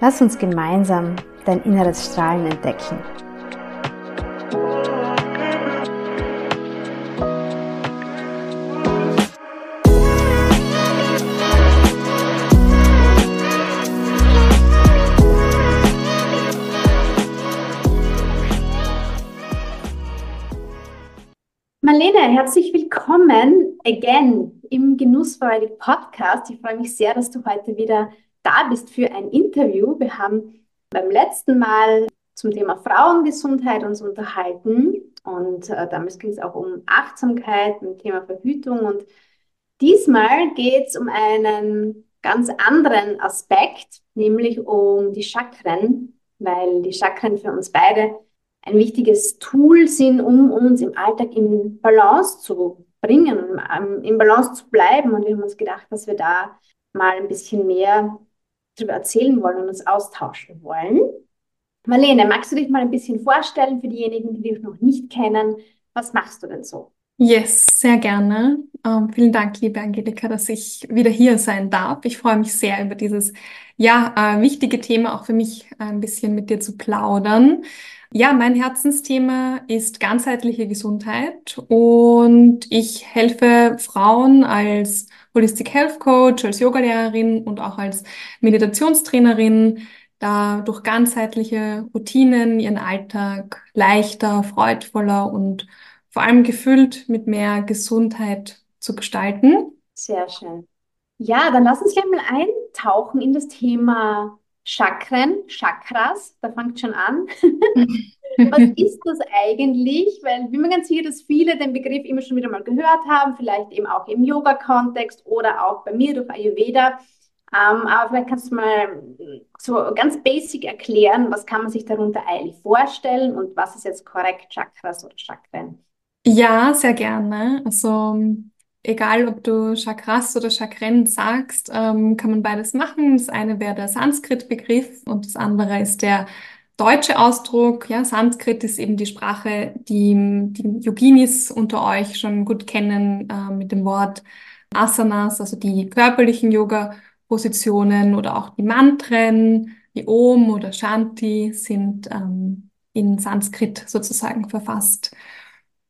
Lass uns gemeinsam dein inneres Strahlen entdecken. Marlene, herzlich willkommen again im Genussfreudig Podcast. Ich freue mich sehr, dass du heute wieder da bist für ein Interview. Wir haben beim letzten Mal zum Thema Frauengesundheit uns unterhalten und äh, damals ging es auch um Achtsamkeit, um Thema Verhütung und diesmal geht es um einen ganz anderen Aspekt, nämlich um die Chakren, weil die Chakren für uns beide ein wichtiges Tool sind, um uns im Alltag in Balance zu bringen und um, in Balance zu bleiben. Und wir haben uns gedacht, dass wir da mal ein bisschen mehr darüber erzählen wollen und uns austauschen wollen. Marlene, magst du dich mal ein bisschen vorstellen für diejenigen, die dich noch nicht kennen? Was machst du denn so? Yes, sehr gerne. Ähm, vielen Dank, liebe Angelika, dass ich wieder hier sein darf. Ich freue mich sehr über dieses, ja, äh, wichtige Thema auch für mich ein bisschen mit dir zu plaudern. Ja, mein Herzensthema ist ganzheitliche Gesundheit und ich helfe Frauen als Holistic Health Coach, als Yogalehrerin und auch als Meditationstrainerin, da durch ganzheitliche Routinen ihren Alltag leichter, freudvoller und vor allem gefüllt mit mehr Gesundheit zu gestalten. Sehr schön. Ja, dann lass uns gleich mal eintauchen in das Thema Chakren, Chakras, da fängt schon an. Was ist das eigentlich? Weil ich bin mir ganz sicher, dass viele den Begriff immer schon wieder mal gehört haben, vielleicht eben auch im Yoga-Kontext oder auch bei mir durch Ayurveda. Ähm, aber vielleicht kannst du mal so ganz basic erklären, was kann man sich darunter eigentlich vorstellen und was ist jetzt korrekt Chakras oder Chakren? Ja, sehr gerne. Also egal ob du Chakras oder Chakren sagst, ähm, kann man beides machen. Das eine wäre der Sanskrit-Begriff und das andere ist der deutsche Ausdruck. Ja, Sanskrit ist eben die Sprache, die die Yoginis unter euch schon gut kennen äh, mit dem Wort Asanas, also die körperlichen Yoga-Positionen oder auch die Mantren, wie Om oder Shanti sind ähm, in Sanskrit sozusagen verfasst.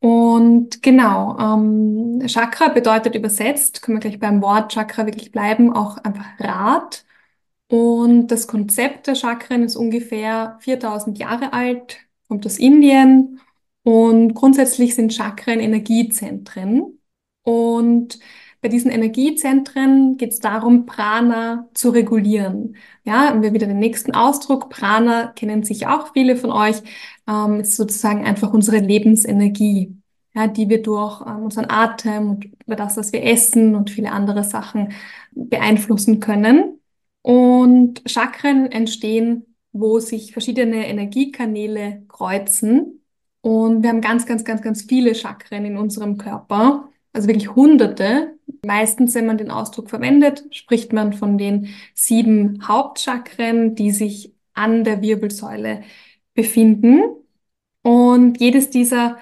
Und genau, ähm, Chakra bedeutet übersetzt, können wir gleich beim Wort Chakra wirklich bleiben, auch einfach Rad. Und das Konzept der Chakren ist ungefähr 4000 Jahre alt, kommt aus Indien. Und grundsätzlich sind Chakren Energiezentren. Und bei diesen Energiezentren geht es darum, Prana zu regulieren. Ja, haben wir wieder den nächsten Ausdruck. Prana kennen sich auch viele von euch ähm, ist sozusagen einfach unsere Lebensenergie, ja, die wir durch ähm, unseren Atem und über das, was wir essen und viele andere Sachen beeinflussen können. Und Chakren entstehen, wo sich verschiedene Energiekanäle kreuzen. Und wir haben ganz, ganz, ganz, ganz viele Chakren in unserem Körper. Also wirklich Hunderte. Meistens, wenn man den Ausdruck verwendet, spricht man von den sieben Hauptchakren, die sich an der Wirbelsäule befinden. Und jedes dieser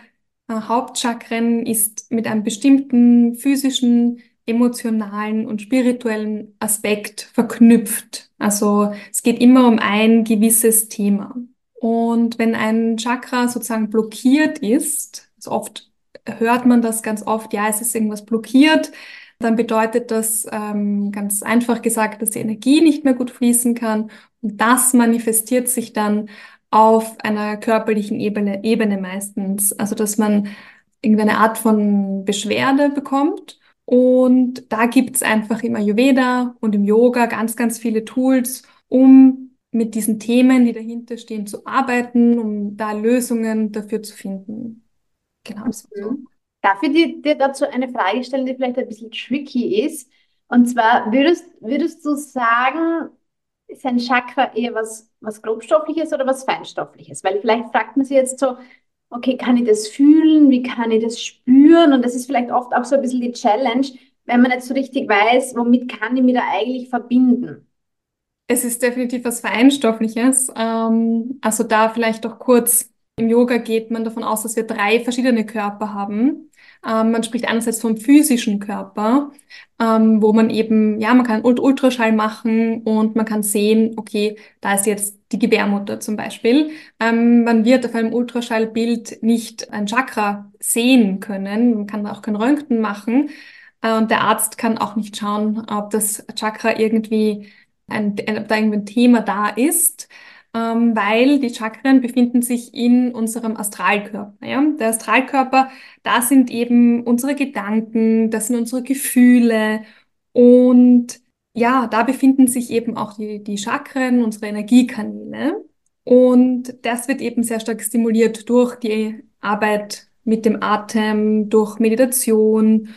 äh, Hauptchakren ist mit einem bestimmten physischen, emotionalen und spirituellen Aspekt verknüpft. Also es geht immer um ein gewisses Thema. Und wenn ein Chakra sozusagen blockiert ist, also oft hört man das ganz oft, ja, es ist irgendwas blockiert, dann bedeutet das ähm, ganz einfach gesagt, dass die Energie nicht mehr gut fließen kann Und das manifestiert sich dann auf einer körperlichen Ebene, Ebene meistens. Also, dass man irgendeine Art von Beschwerde bekommt. Und da gibt's einfach im Ayurveda und im Yoga ganz, ganz viele Tools, um mit diesen Themen, die dahinter stehen, zu arbeiten, um da Lösungen dafür zu finden. Genau so. Darf ich dir, dir dazu eine Frage stellen, die vielleicht ein bisschen tricky ist? Und zwar, würdest, würdest du sagen, ist ein Chakra eher was, was grobstoffliches oder was feinstoffliches? Weil vielleicht fragt man sich jetzt so, okay, kann ich das fühlen? Wie kann ich das spüren? Und das ist vielleicht oft auch so ein bisschen die Challenge, wenn man nicht so richtig weiß, womit kann ich mich da eigentlich verbinden? Es ist definitiv was Feinstoffliches. Ähm, also da vielleicht doch kurz. Im Yoga geht man davon aus, dass wir drei verschiedene Körper haben. Ähm, man spricht einerseits vom physischen Körper, ähm, wo man eben, ja, man kann Ultraschall machen und man kann sehen, okay, da ist jetzt die Gebärmutter zum Beispiel. Ähm, man wird auf einem Ultraschallbild nicht ein Chakra sehen können. Man kann auch kein Röntgen machen. Äh, und der Arzt kann auch nicht schauen, ob das Chakra irgendwie ein, ob da irgendwie ein Thema da ist ähm, weil die Chakren befinden sich in unserem Astralkörper. Ja? Der Astralkörper, da sind eben unsere Gedanken, das sind unsere Gefühle und ja, da befinden sich eben auch die, die Chakren, unsere Energiekanäle. Und das wird eben sehr stark stimuliert durch die Arbeit mit dem Atem, durch Meditation.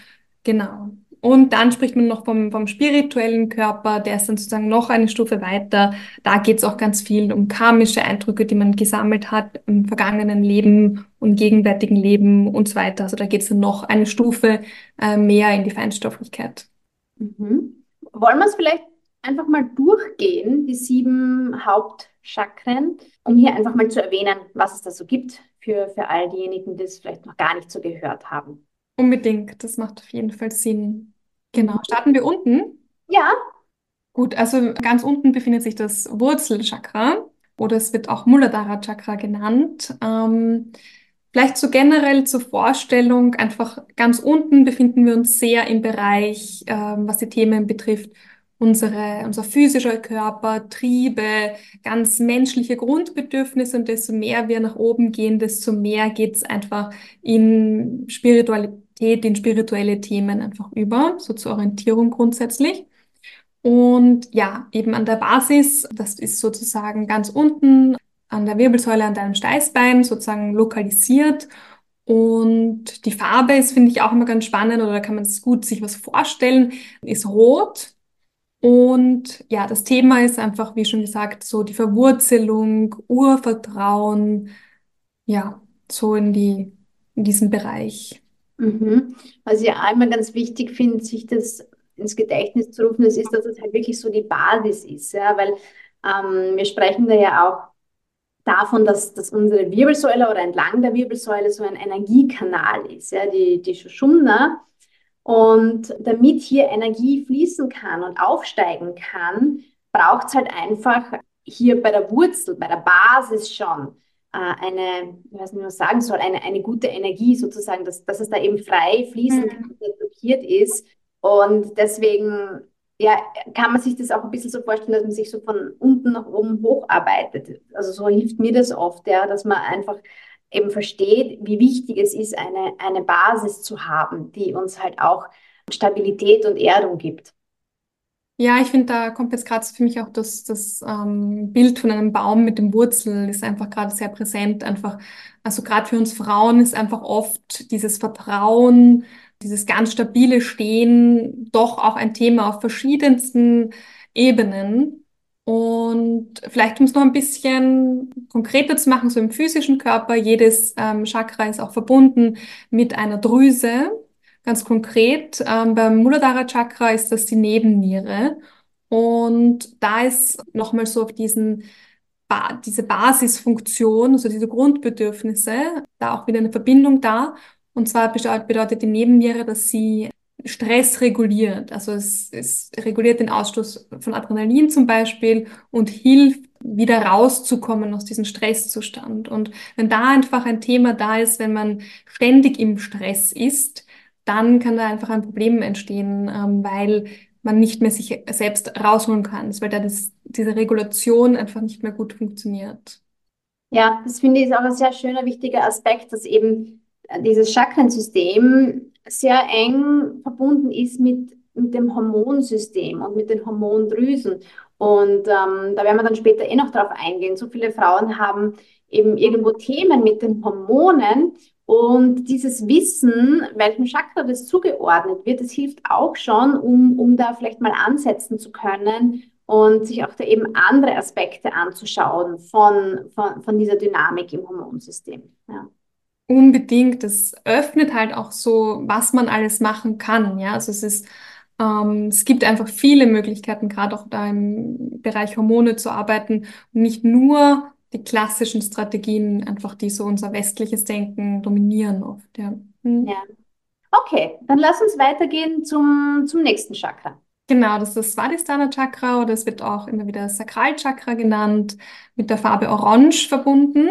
Genau. Und dann spricht man noch vom, vom spirituellen Körper, der ist dann sozusagen noch eine Stufe weiter. Da geht es auch ganz viel um karmische Eindrücke, die man gesammelt hat im vergangenen Leben und gegenwärtigen Leben und so weiter. Also da geht es dann noch eine Stufe äh, mehr in die Feinstofflichkeit. Mhm. Wollen wir es vielleicht einfach mal durchgehen, die sieben Hauptchakren, um hier einfach mal zu erwähnen, was es da so gibt für, für all diejenigen, die es vielleicht noch gar nicht so gehört haben. Unbedingt, das macht auf jeden Fall Sinn. Genau. Starten wir unten? Ja. Gut, also ganz unten befindet sich das Wurzelchakra oder es wird auch Muladhara Chakra genannt. Ähm, vielleicht so generell zur Vorstellung, einfach ganz unten befinden wir uns sehr im Bereich, ähm, was die Themen betrifft, unsere, unser physischer Körper, Triebe, ganz menschliche Grundbedürfnisse und desto mehr wir nach oben gehen, desto mehr geht es einfach in Spiritualität Spiritualität, in spirituelle Themen einfach über, so zur Orientierung grundsätzlich. Und ja, eben an der Basis, das ist sozusagen ganz unten an der Wirbelsäule, an deinem Steißbein sozusagen lokalisiert. Und die Farbe ist, finde ich, auch immer ganz spannend oder kann man gut sich was vorstellen, ist rot. Und ja, das Thema ist einfach, wie schon gesagt, so die Verwurzelung, Urvertrauen, ja, so in die, in diesem Bereich. Mhm. Was ich immer ganz wichtig finde, sich das ins Gedächtnis zu rufen, das ist, dass es halt wirklich so die Basis ist. Ja? Weil ähm, wir sprechen da ja auch davon, dass, dass unsere Wirbelsäule oder entlang der Wirbelsäule so ein Energiekanal ist, ja? die, die Shushumna. Und damit hier Energie fließen kann und aufsteigen kann, braucht es halt einfach hier bei der Wurzel, bei der Basis schon eine, ich weiß nicht, was sagen soll, eine, eine gute Energie sozusagen, dass, dass es da eben frei fließen mhm. kann, nicht blockiert ist. Und deswegen ja, kann man sich das auch ein bisschen so vorstellen, dass man sich so von unten nach oben hocharbeitet. Also so hilft mir das oft, ja, dass man einfach eben versteht, wie wichtig es ist, eine, eine Basis zu haben, die uns halt auch Stabilität und Erdung gibt. Ja, ich finde, da kommt jetzt gerade für mich auch das, das ähm, Bild von einem Baum mit dem Wurzel ist einfach gerade sehr präsent. Einfach, also gerade für uns Frauen ist einfach oft dieses Vertrauen, dieses ganz stabile Stehen doch auch ein Thema auf verschiedensten Ebenen. Und vielleicht, um es noch ein bisschen konkreter zu machen, so im physischen Körper, jedes ähm, Chakra ist auch verbunden mit einer Drüse. Ganz konkret, ähm, beim Muladhara Chakra ist das die Nebenniere. Und da ist nochmal so auf diesen, ba diese Basisfunktion, also diese Grundbedürfnisse, da auch wieder eine Verbindung da. Und zwar bedeutet die Nebenniere, dass sie Stress reguliert. Also es, es reguliert den Ausstoß von Adrenalin zum Beispiel und hilft, wieder rauszukommen aus diesem Stresszustand. Und wenn da einfach ein Thema da ist, wenn man ständig im Stress ist, dann kann da einfach ein Problem entstehen, ähm, weil man nicht mehr sich selbst rausholen kann, weil da das, diese Regulation einfach nicht mehr gut funktioniert. Ja, das finde ich auch ein sehr schöner, wichtiger Aspekt, dass eben dieses Chakrensystem sehr eng verbunden ist mit, mit dem Hormonsystem und mit den Hormondrüsen. Und ähm, da werden wir dann später eh noch drauf eingehen. So viele Frauen haben eben irgendwo Themen mit den Hormonen und dieses Wissen, welchem Chakra das zugeordnet wird, das hilft auch schon, um, um da vielleicht mal ansetzen zu können und sich auch da eben andere Aspekte anzuschauen von, von, von dieser Dynamik im Hormonsystem. Ja. Unbedingt. Das öffnet halt auch so, was man alles machen kann. Ja, also es ist, ähm, es gibt einfach viele Möglichkeiten, gerade auch da im Bereich Hormone zu arbeiten und nicht nur die klassischen Strategien, einfach die so unser westliches Denken dominieren oft. Ja. Hm. ja. Okay, dann lass uns weitergehen zum, zum nächsten Chakra. Genau, das ist das Svadhisthana Chakra oder es wird auch immer wieder Sakralchakra genannt, mit der Farbe Orange verbunden.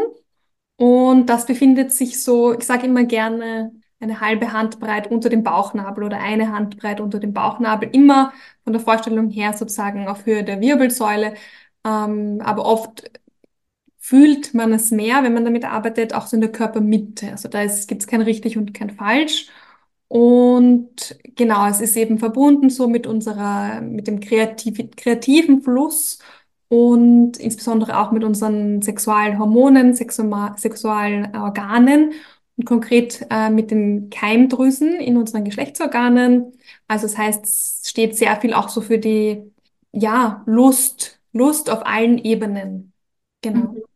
Und das befindet sich so, ich sage immer gerne, eine halbe Handbreit unter dem Bauchnabel oder eine Handbreit unter dem Bauchnabel, immer von der Vorstellung her sozusagen auf Höhe der Wirbelsäule. Ähm, aber oft fühlt man es mehr, wenn man damit arbeitet, auch so in der Körpermitte. Also da gibt es kein richtig und kein falsch. Und genau, es ist eben verbunden so mit unserer, mit dem kreativ, kreativen Fluss und insbesondere auch mit unseren sexuellen Hormonen, Sexual sexuellen Organen und konkret äh, mit den Keimdrüsen in unseren Geschlechtsorganen. Also das heißt, es steht sehr viel auch so für die, ja, Lust, Lust auf allen Ebenen. Genau. Mhm.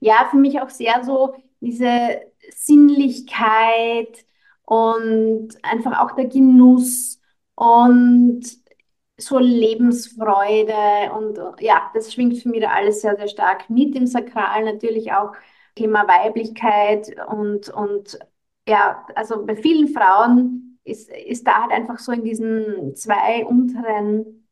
Ja, für mich auch sehr so diese Sinnlichkeit und einfach auch der Genuss und so Lebensfreude und ja, das schwingt für mich da alles sehr, sehr stark mit im Sakral natürlich auch Thema Weiblichkeit und, und ja, also bei vielen Frauen ist, ist da halt einfach so in diesen zwei unteren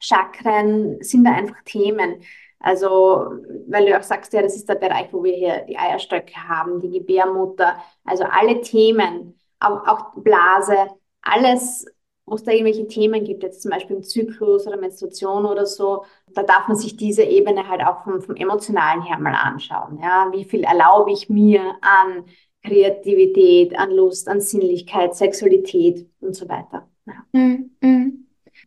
Chakren sind da einfach Themen. Also, weil du auch sagst, ja, das ist der Bereich, wo wir hier die Eierstöcke haben, die Gebärmutter, also alle Themen, auch, auch Blase, alles wo es da irgendwelche Themen gibt, jetzt zum Beispiel im Zyklus oder Menstruation oder so, da darf man sich diese Ebene halt auch vom, vom Emotionalen her mal anschauen. Ja? Wie viel erlaube ich mir an Kreativität, an Lust, an Sinnlichkeit, Sexualität und so weiter. Ja. Mhm. mhm.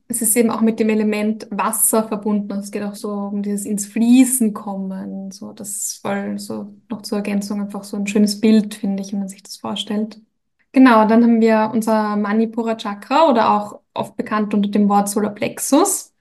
Es ist eben auch mit dem Element Wasser verbunden. Es geht auch so um dieses ins Fließen kommen. So, das ist voll so noch zur Ergänzung einfach so ein schönes Bild, finde ich, wenn man sich das vorstellt. Genau, dann haben wir unser Manipura Chakra oder auch oft bekannt unter dem Wort Solarplexus.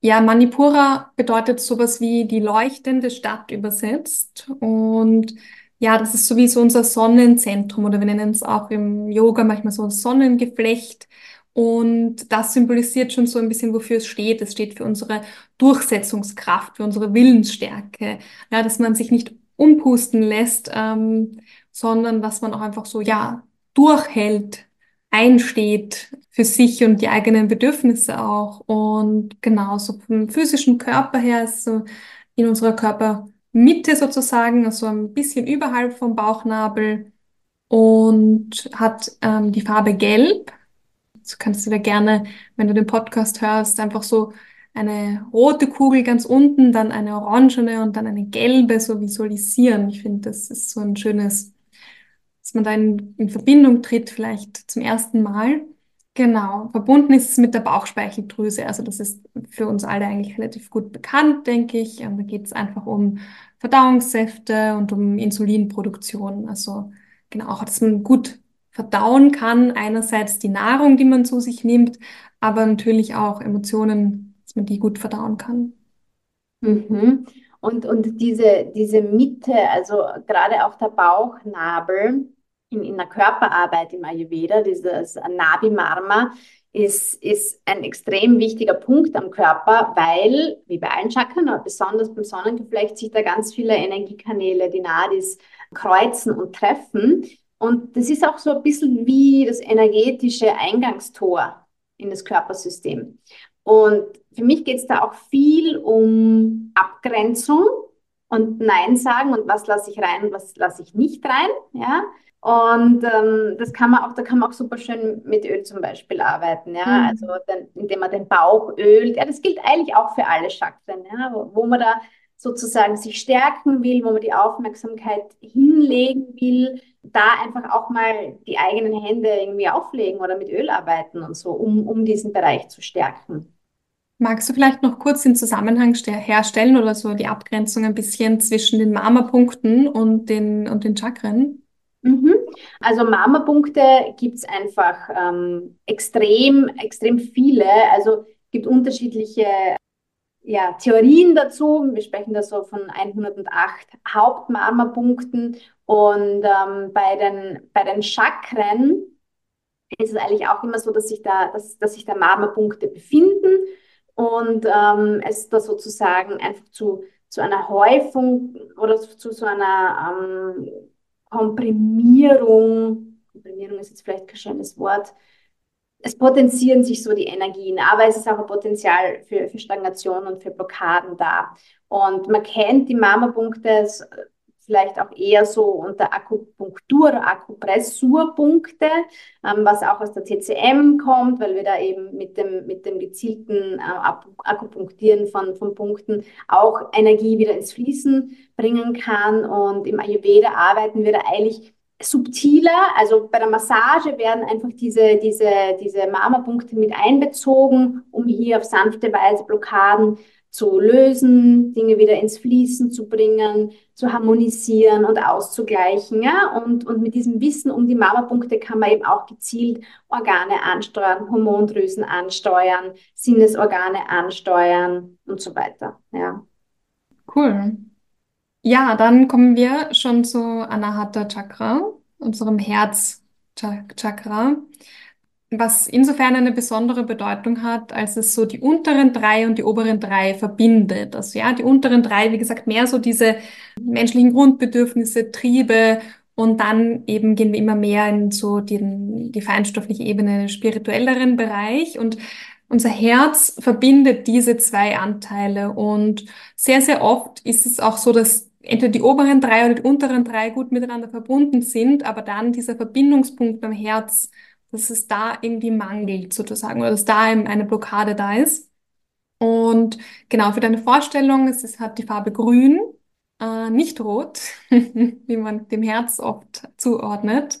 Ja, Manipura bedeutet sowas wie die leuchtende Stadt übersetzt. Und ja, das ist sowieso unser Sonnenzentrum oder wir nennen es auch im Yoga manchmal so Sonnengeflecht. Und das symbolisiert schon so ein bisschen, wofür es steht. Es steht für unsere Durchsetzungskraft, für unsere Willensstärke. Ja, dass man sich nicht umpusten lässt, ähm, sondern dass man auch einfach so, ja, durchhält, einsteht für sich und die eigenen Bedürfnisse auch. Und genauso vom physischen Körper her ist so in unserer Körpermitte sozusagen, also ein bisschen überhalb vom Bauchnabel und hat ähm, die Farbe Gelb. So kannst du da gerne, wenn du den Podcast hörst, einfach so eine rote Kugel ganz unten, dann eine orangene und dann eine gelbe so visualisieren. Ich finde, das ist so ein schönes dass man da in, in Verbindung tritt, vielleicht zum ersten Mal. Genau, verbunden ist es mit der Bauchspeicheldrüse. Also das ist für uns alle eigentlich relativ gut bekannt, denke ich. Und da geht es einfach um Verdauungssäfte und um Insulinproduktion. Also genau, auch, dass man gut verdauen kann. Einerseits die Nahrung, die man zu sich nimmt, aber natürlich auch Emotionen, dass man die gut verdauen kann. Mhm. Und, und diese, diese Mitte, also gerade auch der Bauchnabel in, in der Körperarbeit im Ayurveda, dieses Nabi Marma, ist, ist ein extrem wichtiger Punkt am Körper, weil, wie bei allen Chakren, aber besonders beim Sonnengeflecht, sich da ganz viele Energiekanäle, die Nadis, kreuzen und treffen. Und das ist auch so ein bisschen wie das energetische Eingangstor in das Körpersystem. Und für mich geht es da auch viel um Abgrenzung und Nein sagen und was lasse ich rein und was lasse ich nicht rein. Ja? Und ähm, das kann man auch, da kann man auch super schön mit Öl zum Beispiel arbeiten, ja. Mhm. Also den, indem man den Bauch ölt. Ja, das gilt eigentlich auch für alle Chakren, ja, wo, wo man da sozusagen sich stärken will, wo man die Aufmerksamkeit hinlegen will, da einfach auch mal die eigenen Hände irgendwie auflegen oder mit Öl arbeiten und so, um, um diesen Bereich zu stärken. Magst du vielleicht noch kurz den Zusammenhang herstellen oder so die Abgrenzung ein bisschen zwischen den Mama-Punkten und den, und den Chakren? Mhm. Also Mama-Punkte gibt es einfach ähm, extrem, extrem viele. Also es gibt unterschiedliche ja, Theorien dazu. Wir sprechen da so von 108 Hauptmarmerpunkten. Und ähm, bei, den, bei den Chakren ist es eigentlich auch immer so, dass sich da, dass, dass sich da Marmerpunkte befinden und ähm, es da sozusagen einfach zu, zu einer Häufung oder zu so einer ähm, Komprimierung, Komprimierung ist jetzt vielleicht kein schönes Wort, es potenzieren sich so die Energien, aber es ist auch ein Potenzial für, für Stagnation und für Blockaden da. Und man kennt die Mama-Punkte vielleicht auch eher so unter Akupunktur oder Akupressurpunkte, ähm, was auch aus der TCM kommt, weil wir da eben mit dem, mit dem gezielten äh, Akupunktieren von, von Punkten auch Energie wieder ins Fließen bringen kann. Und im Ayurveda arbeiten wir da eigentlich subtiler, also bei der Massage werden einfach diese, diese, diese Marmorpunkte mit einbezogen, um hier auf sanfte Weise Blockaden zu lösen, Dinge wieder ins Fließen zu bringen, zu harmonisieren und auszugleichen. Ja? Und, und mit diesem Wissen um die Marmorpunkte kann man eben auch gezielt Organe ansteuern, Hormondrüsen ansteuern, Sinnesorgane ansteuern und so weiter. Ja. Cool. Ja, dann kommen wir schon zu Anahata Chakra, unserem Herzchakra, was insofern eine besondere Bedeutung hat, als es so die unteren drei und die oberen drei verbindet. Also ja, die unteren drei, wie gesagt, mehr so diese menschlichen Grundbedürfnisse, Triebe und dann eben gehen wir immer mehr in so den, die feinstoffliche Ebene, den spirituelleren Bereich und unser Herz verbindet diese zwei Anteile und sehr, sehr oft ist es auch so, dass entweder die oberen drei oder die unteren drei gut miteinander verbunden sind, aber dann dieser Verbindungspunkt am Herz, dass es da irgendwie mangelt sozusagen oder dass da eine Blockade da ist. Und genau für deine Vorstellung, es ist, hat die Farbe grün, äh, nicht rot, wie man dem Herz oft zuordnet.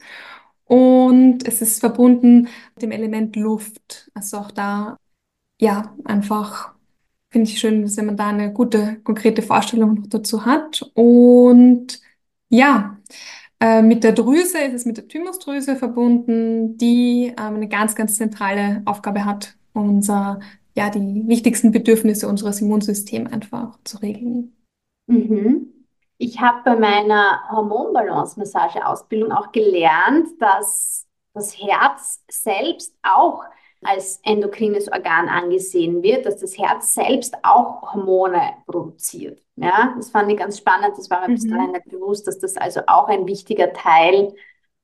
Und es ist verbunden mit dem Element Luft. Also auch da, ja, einfach finde ich schön, wenn man da eine gute, konkrete Vorstellung noch dazu hat. Und ja, äh, mit der Drüse ist es mit der Thymusdrüse verbunden, die ähm, eine ganz, ganz zentrale Aufgabe hat, unser, ja, die wichtigsten Bedürfnisse unseres Immunsystems einfach zu regeln. Mhm. Ich habe bei meiner Hormonbalance-Massage-Ausbildung auch gelernt, dass das Herz selbst auch als endokrines Organ angesehen wird, dass das Herz selbst auch Hormone produziert. Ja, das fand ich ganz spannend. Das war mir mhm. bis dahin nicht bewusst, dass das also auch ein wichtiger Teil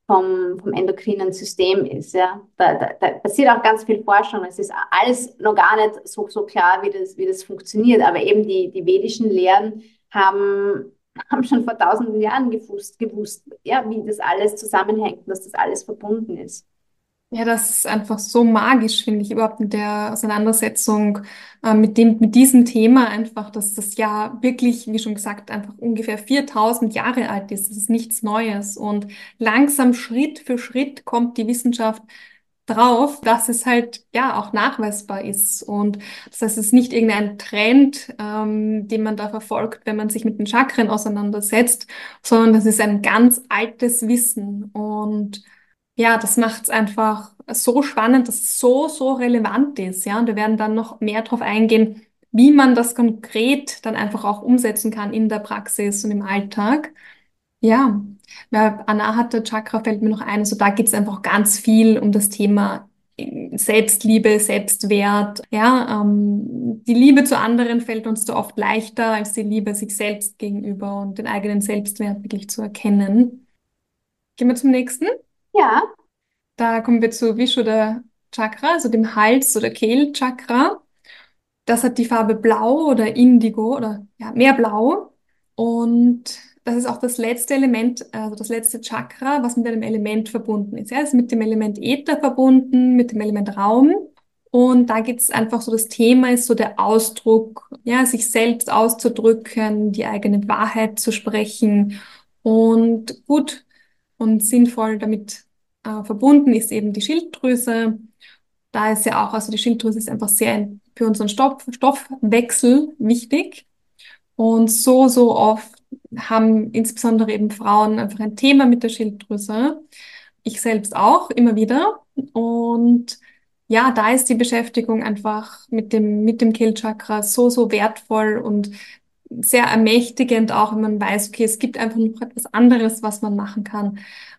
vom, vom endokrinen System ist. Ja, da, da, da passiert auch ganz viel Forschung. Es ist alles noch gar nicht so, so klar, wie das, wie das funktioniert. Aber eben die, die vedischen Lehren haben, haben schon vor tausenden Jahren gewusst, gewusst ja, wie das alles zusammenhängt dass das alles verbunden ist. Ja, das ist einfach so magisch, finde ich, überhaupt in der Auseinandersetzung äh, mit dem, mit diesem Thema einfach, dass das ja wirklich, wie schon gesagt, einfach ungefähr 4000 Jahre alt ist. Das ist nichts Neues. Und langsam Schritt für Schritt kommt die Wissenschaft drauf, dass es halt ja auch nachweisbar ist. Und das heißt, es ist nicht irgendein Trend, ähm, den man da verfolgt, wenn man sich mit den Chakren auseinandersetzt, sondern das ist ein ganz altes Wissen. Und ja, das macht es einfach so spannend, dass es so, so relevant ist. Ja, und wir werden dann noch mehr darauf eingehen, wie man das konkret dann einfach auch umsetzen kann in der Praxis und im Alltag. Ja, ja Anahata Chakra fällt mir noch ein. Also da geht es einfach ganz viel um das Thema äh, Selbstliebe, Selbstwert. Ja, ähm, die Liebe zu anderen fällt uns so oft leichter als die Liebe sich selbst gegenüber und den eigenen Selbstwert wirklich zu erkennen. Gehen wir zum nächsten. Ja. Da kommen wir zu Vishuddha Chakra, also dem Hals- oder Kehlchakra. Das hat die Farbe Blau oder Indigo oder ja, mehr Blau. Und das ist auch das letzte Element, also das letzte Chakra, was mit einem Element verbunden ist. Ja, es ist mit dem Element Äther verbunden, mit dem Element Raum. Und da geht es einfach so, das Thema ist so der Ausdruck, ja, sich selbst auszudrücken, die eigene Wahrheit zu sprechen. Und gut und sinnvoll damit äh, verbunden ist eben die Schilddrüse. Da ist ja auch, also die Schilddrüse ist einfach sehr für unseren Stoff, Stoffwechsel wichtig. Und so, so oft haben insbesondere eben Frauen einfach ein Thema mit der Schilddrüse. Ich selbst auch immer wieder. Und ja, da ist die Beschäftigung einfach mit dem, mit dem Kehlchakra so, so wertvoll und sehr ermächtigend, auch wenn man weiß, okay, es gibt einfach noch etwas anderes, was man machen kann.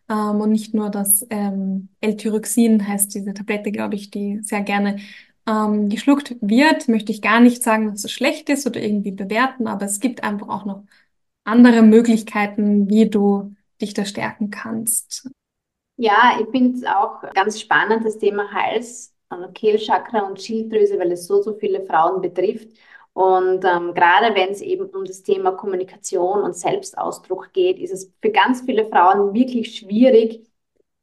Ähm, und nicht nur das ähm, L-Tyroxin heißt diese Tablette, glaube ich, die sehr gerne ähm, geschluckt wird. Möchte ich gar nicht sagen, dass es schlecht ist oder irgendwie bewerten, aber es gibt einfach auch noch andere Möglichkeiten, wie du dich da stärken kannst. Ja, ich finde es auch ganz spannend, das Thema Hals, Kehlchakra und Schilddrüse, weil es so, so viele Frauen betrifft. Und ähm, gerade wenn es eben um das Thema Kommunikation und Selbstausdruck geht, ist es für ganz viele Frauen wirklich schwierig,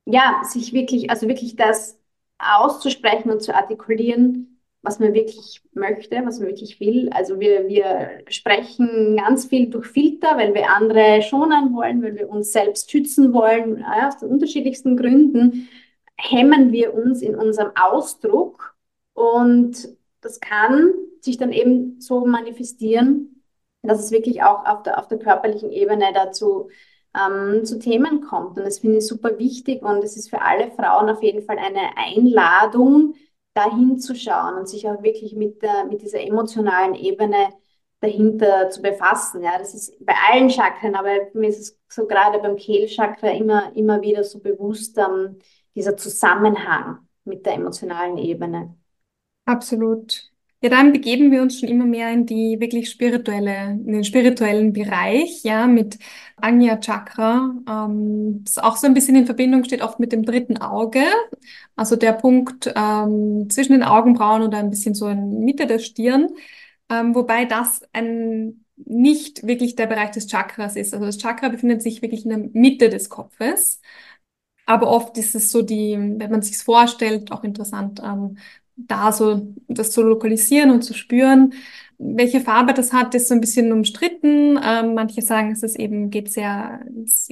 ja, sich wirklich, also wirklich das auszusprechen und zu artikulieren, was man wirklich möchte, was man wirklich will. Also wir, wir sprechen ganz viel durch Filter, weil wir andere schonen wollen, weil wir uns selbst schützen wollen, ja, aus den unterschiedlichsten Gründen hemmen wir uns in unserem Ausdruck und das kann sich dann eben so manifestieren, dass es wirklich auch auf der, auf der körperlichen Ebene dazu ähm, zu Themen kommt. Und das finde ich super wichtig und es ist für alle Frauen auf jeden Fall eine Einladung, dahin zu schauen und sich auch wirklich mit, der, mit dieser emotionalen Ebene dahinter zu befassen. Ja, das ist bei allen Chakren, aber mir ist es so gerade beim Kehlchakra immer, immer wieder so bewusst, ähm, dieser Zusammenhang mit der emotionalen Ebene. Absolut. Ja, dann begeben wir uns schon immer mehr in die wirklich spirituelle, in den spirituellen Bereich, ja, mit Anya Chakra, ähm, das auch so ein bisschen in Verbindung steht, oft mit dem dritten Auge. Also der Punkt ähm, zwischen den Augenbrauen oder ein bisschen so in Mitte der Stirn, ähm, wobei das ein nicht wirklich der Bereich des Chakras ist. Also das Chakra befindet sich wirklich in der Mitte des Kopfes. Aber oft ist es so die, wenn man sich vorstellt, auch interessant, ähm, da so das zu lokalisieren und zu spüren. Welche Farbe das hat, ist so ein bisschen umstritten. Ähm, manche sagen, es ist eben, geht sehr,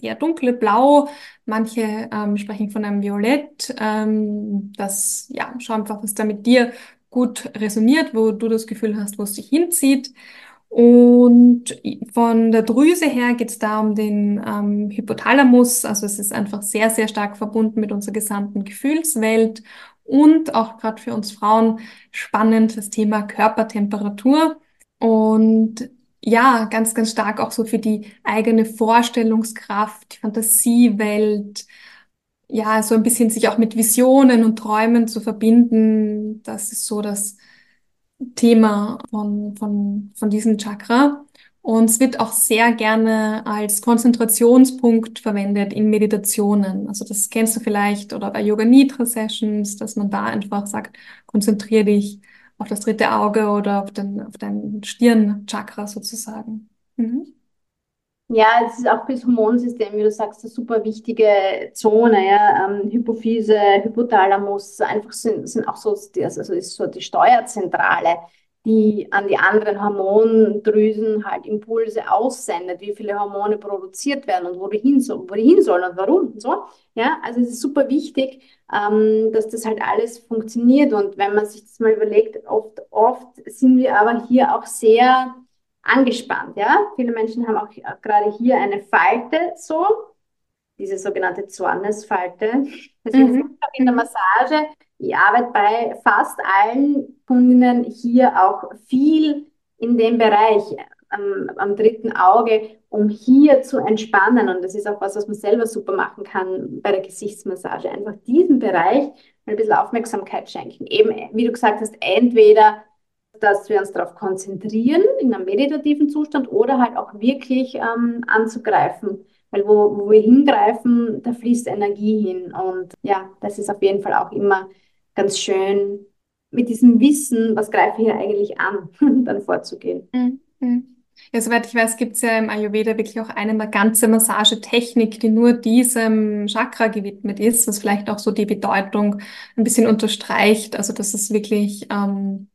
eher dunkle Blau. Manche ähm, sprechen von einem Violett. Ähm, das, ja, schau einfach, was da mit dir gut resoniert, wo du das Gefühl hast, wo es dich hinzieht. Und von der Drüse her geht es da um den ähm, Hypothalamus. Also es ist einfach sehr, sehr stark verbunden mit unserer gesamten Gefühlswelt und auch gerade für uns Frauen spannend das Thema Körpertemperatur und ja, ganz, ganz stark auch so für die eigene Vorstellungskraft, die Fantasiewelt, ja, so ein bisschen sich auch mit Visionen und Träumen zu verbinden. Das ist so das Thema von, von, von diesem Chakra. Und es wird auch sehr gerne als Konzentrationspunkt verwendet in Meditationen. Also das kennst du vielleicht oder bei Yoga Nidra Sessions, dass man da einfach sagt, konzentriere dich auf das dritte Auge oder auf, den, auf dein Stirnchakra sozusagen. Mhm. Ja, es ist auch fürs Hormonsystem, wie du sagst, eine super wichtige Zone. Ja? Ähm, Hypophyse, Hypothalamus, einfach sind, sind auch so, also ist so die Steuerzentrale die an die anderen Hormondrüsen halt Impulse aussendet, wie viele Hormone produziert werden und wo die hin, so, wo die hin sollen und warum und so. Ja, also es ist super wichtig, ähm, dass das halt alles funktioniert und wenn man sich das mal überlegt, oft, oft sind wir aber hier auch sehr angespannt, ja. Viele Menschen haben auch gerade hier eine Falte so, diese sogenannte Zornesfalte. Deswegen mhm. in der Massage ich arbeite bei fast allen Kundinnen hier auch viel in dem Bereich am, am, dritten Auge, um hier zu entspannen. Und das ist auch was, was man selber super machen kann bei der Gesichtsmassage. Einfach diesen Bereich ein bisschen Aufmerksamkeit schenken. Eben, wie du gesagt hast, entweder, dass wir uns darauf konzentrieren in einem meditativen Zustand oder halt auch wirklich ähm, anzugreifen. Weil wo, wo wir hingreifen, da fließt Energie hin. Und ja, das ist auf jeden Fall auch immer ganz schön mit diesem Wissen, was greife ich hier eigentlich an, dann vorzugehen. Mhm. Ja, soweit ich weiß, gibt es ja im Ayurveda wirklich auch eine ganze Massagetechnik, die nur diesem Chakra gewidmet ist, was vielleicht auch so die Bedeutung ein bisschen unterstreicht. Also das ist wirklich, ähm,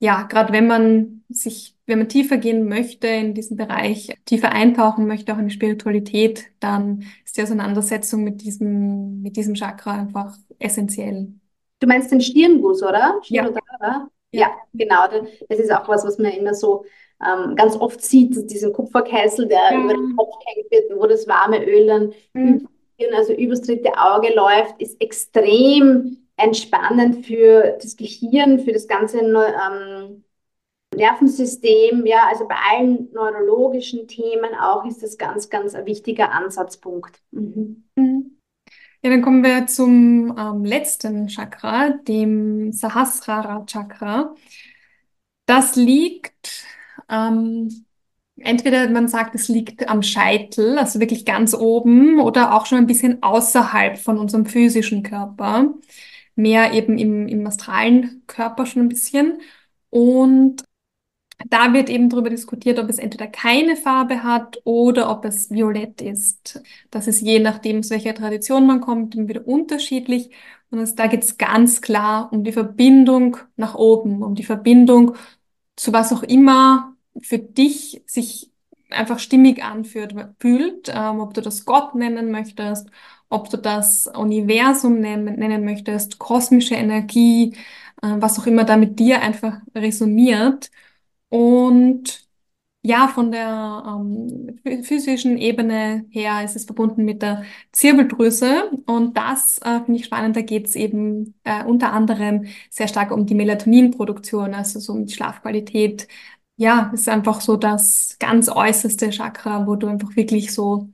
ja, gerade wenn man sich, wenn man tiefer gehen möchte in diesen Bereich, tiefer eintauchen möchte, auch in die Spiritualität, dann ist die Auseinandersetzung mit diesem, mit diesem Chakra einfach essentiell. Du meinst den Stirnguss, oder? Ja. ja. Ja, genau. Das ist auch was, was man immer so ähm, ganz oft sieht, diesen Kupferkessel, der ja. über den Kopf hängt wird, wo das warme Öl dann mhm. also übers dritte Auge läuft, ist extrem entspannend für das Gehirn, für das ganze ähm, Nervensystem. Ja, also bei allen neurologischen Themen auch ist das ganz, ganz ein wichtiger Ansatzpunkt. Mhm. Mhm. Ja, dann kommen wir zum ähm, letzten Chakra, dem Sahasrara Chakra. Das liegt ähm, entweder man sagt, es liegt am Scheitel, also wirklich ganz oben, oder auch schon ein bisschen außerhalb von unserem physischen Körper, mehr eben im, im astralen Körper schon ein bisschen. Und da wird eben darüber diskutiert, ob es entweder keine Farbe hat oder ob es violett ist. Das ist je nachdem, aus welcher Tradition man kommt, wieder unterschiedlich. Und es, da geht es ganz klar um die Verbindung nach oben, um die Verbindung zu was auch immer für dich sich einfach stimmig anfühlt, fühlt, ähm, ob du das Gott nennen möchtest, ob du das Universum nennen, nennen möchtest, kosmische Energie, äh, was auch immer da mit dir einfach resoniert. Und ja, von der ähm, physischen Ebene her ist es verbunden mit der Zirbeldrüse. Und das äh, finde ich spannend. Da geht es eben äh, unter anderem sehr stark um die Melatoninproduktion, also so um die Schlafqualität, ja, ist einfach so das ganz äußerste Chakra, wo du einfach wirklich so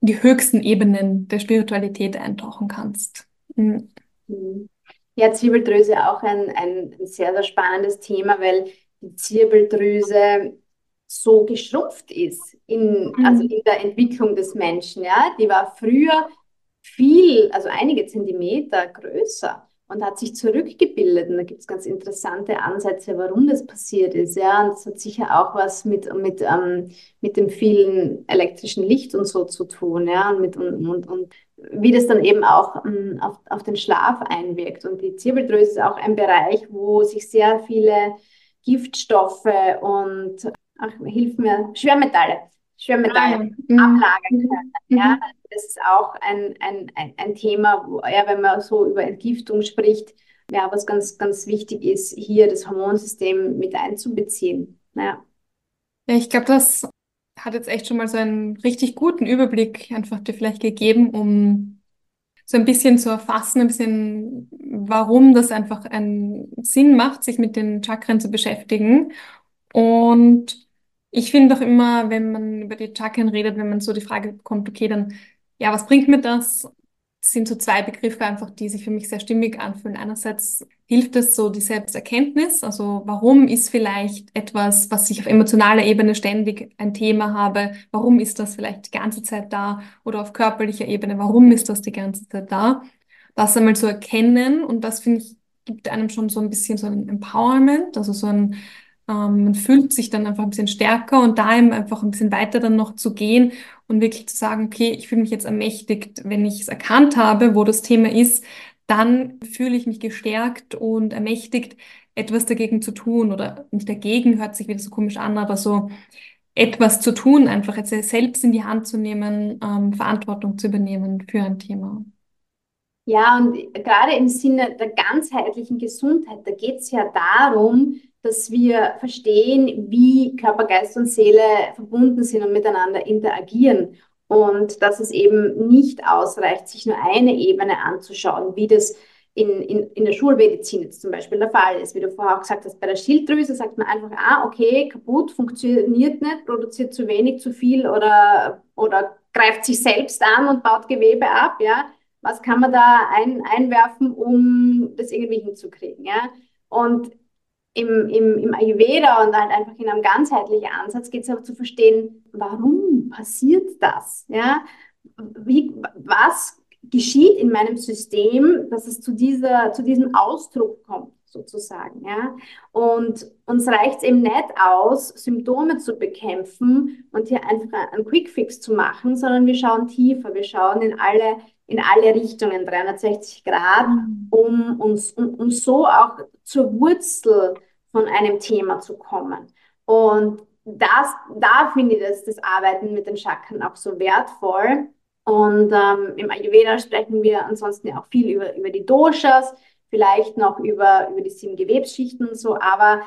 in die höchsten Ebenen der Spiritualität eintauchen kannst. Mhm. Ja, Zirbeldrüse auch ein, ein sehr, sehr spannendes Thema, weil die Zirbeldrüse so geschrumpft ist in, mhm. also in der Entwicklung des Menschen. Ja? Die war früher viel, also einige Zentimeter größer und hat sich zurückgebildet. Und da gibt es ganz interessante Ansätze, warum das passiert ist. Ja, und das hat sicher auch was mit, mit, ähm, mit dem vielen elektrischen Licht und so zu tun. Ja, und, mit, und, und, und wie das dann eben auch ähm, auf, auf den Schlaf einwirkt. Und die Zirbeldrüse ist auch ein Bereich, wo sich sehr viele Giftstoffe und, ach, hilf mir, Schwermetalle Schwermetalle ah, ja. ablagern können. Mhm. Ja, das ist auch ein, ein, ein, ein Thema, wo, ja, wenn man so über Entgiftung spricht, ja, was ganz, ganz wichtig ist, hier das Hormonsystem mit einzubeziehen. Ja, ja ich glaube, das hat jetzt echt schon mal so einen richtig guten Überblick einfach dir vielleicht gegeben, um so ein bisschen zu erfassen, ein bisschen, warum das einfach einen Sinn macht, sich mit den Chakren zu beschäftigen. Und ich finde doch immer, wenn man über die Chakren redet, wenn man so die Frage bekommt, okay, dann, ja, was bringt mir das? Sind so zwei Begriffe einfach, die sich für mich sehr stimmig anfühlen. Einerseits hilft es so die Selbsterkenntnis, also warum ist vielleicht etwas, was ich auf emotionaler Ebene ständig ein Thema habe, warum ist das vielleicht die ganze Zeit da oder auf körperlicher Ebene, warum ist das die ganze Zeit da? Das einmal zu erkennen und das finde ich, gibt einem schon so ein bisschen so ein Empowerment, also so ein ähm, man fühlt sich dann einfach ein bisschen stärker und da eben einfach ein bisschen weiter dann noch zu gehen und wirklich zu sagen, okay, ich fühle mich jetzt ermächtigt, wenn ich es erkannt habe, wo das Thema ist, dann fühle ich mich gestärkt und ermächtigt, etwas dagegen zu tun oder nicht dagegen, hört sich wieder so komisch an, aber so etwas zu tun, einfach jetzt selbst in die Hand zu nehmen, ähm, Verantwortung zu übernehmen für ein Thema. Ja, und gerade im Sinne der ganzheitlichen Gesundheit, da geht es ja darum, dass wir verstehen, wie Körper, Geist und Seele verbunden sind und miteinander interagieren. Und dass es eben nicht ausreicht, sich nur eine Ebene anzuschauen, wie das in, in, in der Schulmedizin jetzt zum Beispiel der Fall ist. Wie du vorher auch gesagt hast, bei der Schilddrüse sagt man einfach, ah, okay, kaputt, funktioniert nicht, produziert zu wenig, zu viel oder, oder greift sich selbst an und baut Gewebe ab, ja. Was kann man da ein, einwerfen, um das irgendwie hinzukriegen, ja? Und im, im, im Ayurveda und halt einfach in einem ganzheitlichen Ansatz geht es auch zu verstehen, warum passiert das? Ja? Wie, was geschieht in meinem System, dass es zu, dieser, zu diesem Ausdruck kommt? sozusagen. Ja? Und uns reicht es eben nicht aus, Symptome zu bekämpfen und hier einfach einen Quickfix zu machen, sondern wir schauen tiefer, wir schauen in alle, in alle Richtungen, 360 Grad, mhm. um uns um, um so auch zur Wurzel von einem Thema zu kommen. Und das, da finde ich das, das Arbeiten mit den Chakren auch so wertvoll. Und ähm, im Ayurveda sprechen wir ansonsten ja auch viel über, über die Doshas, vielleicht noch über, über die sieben Gewebsschichten und so, aber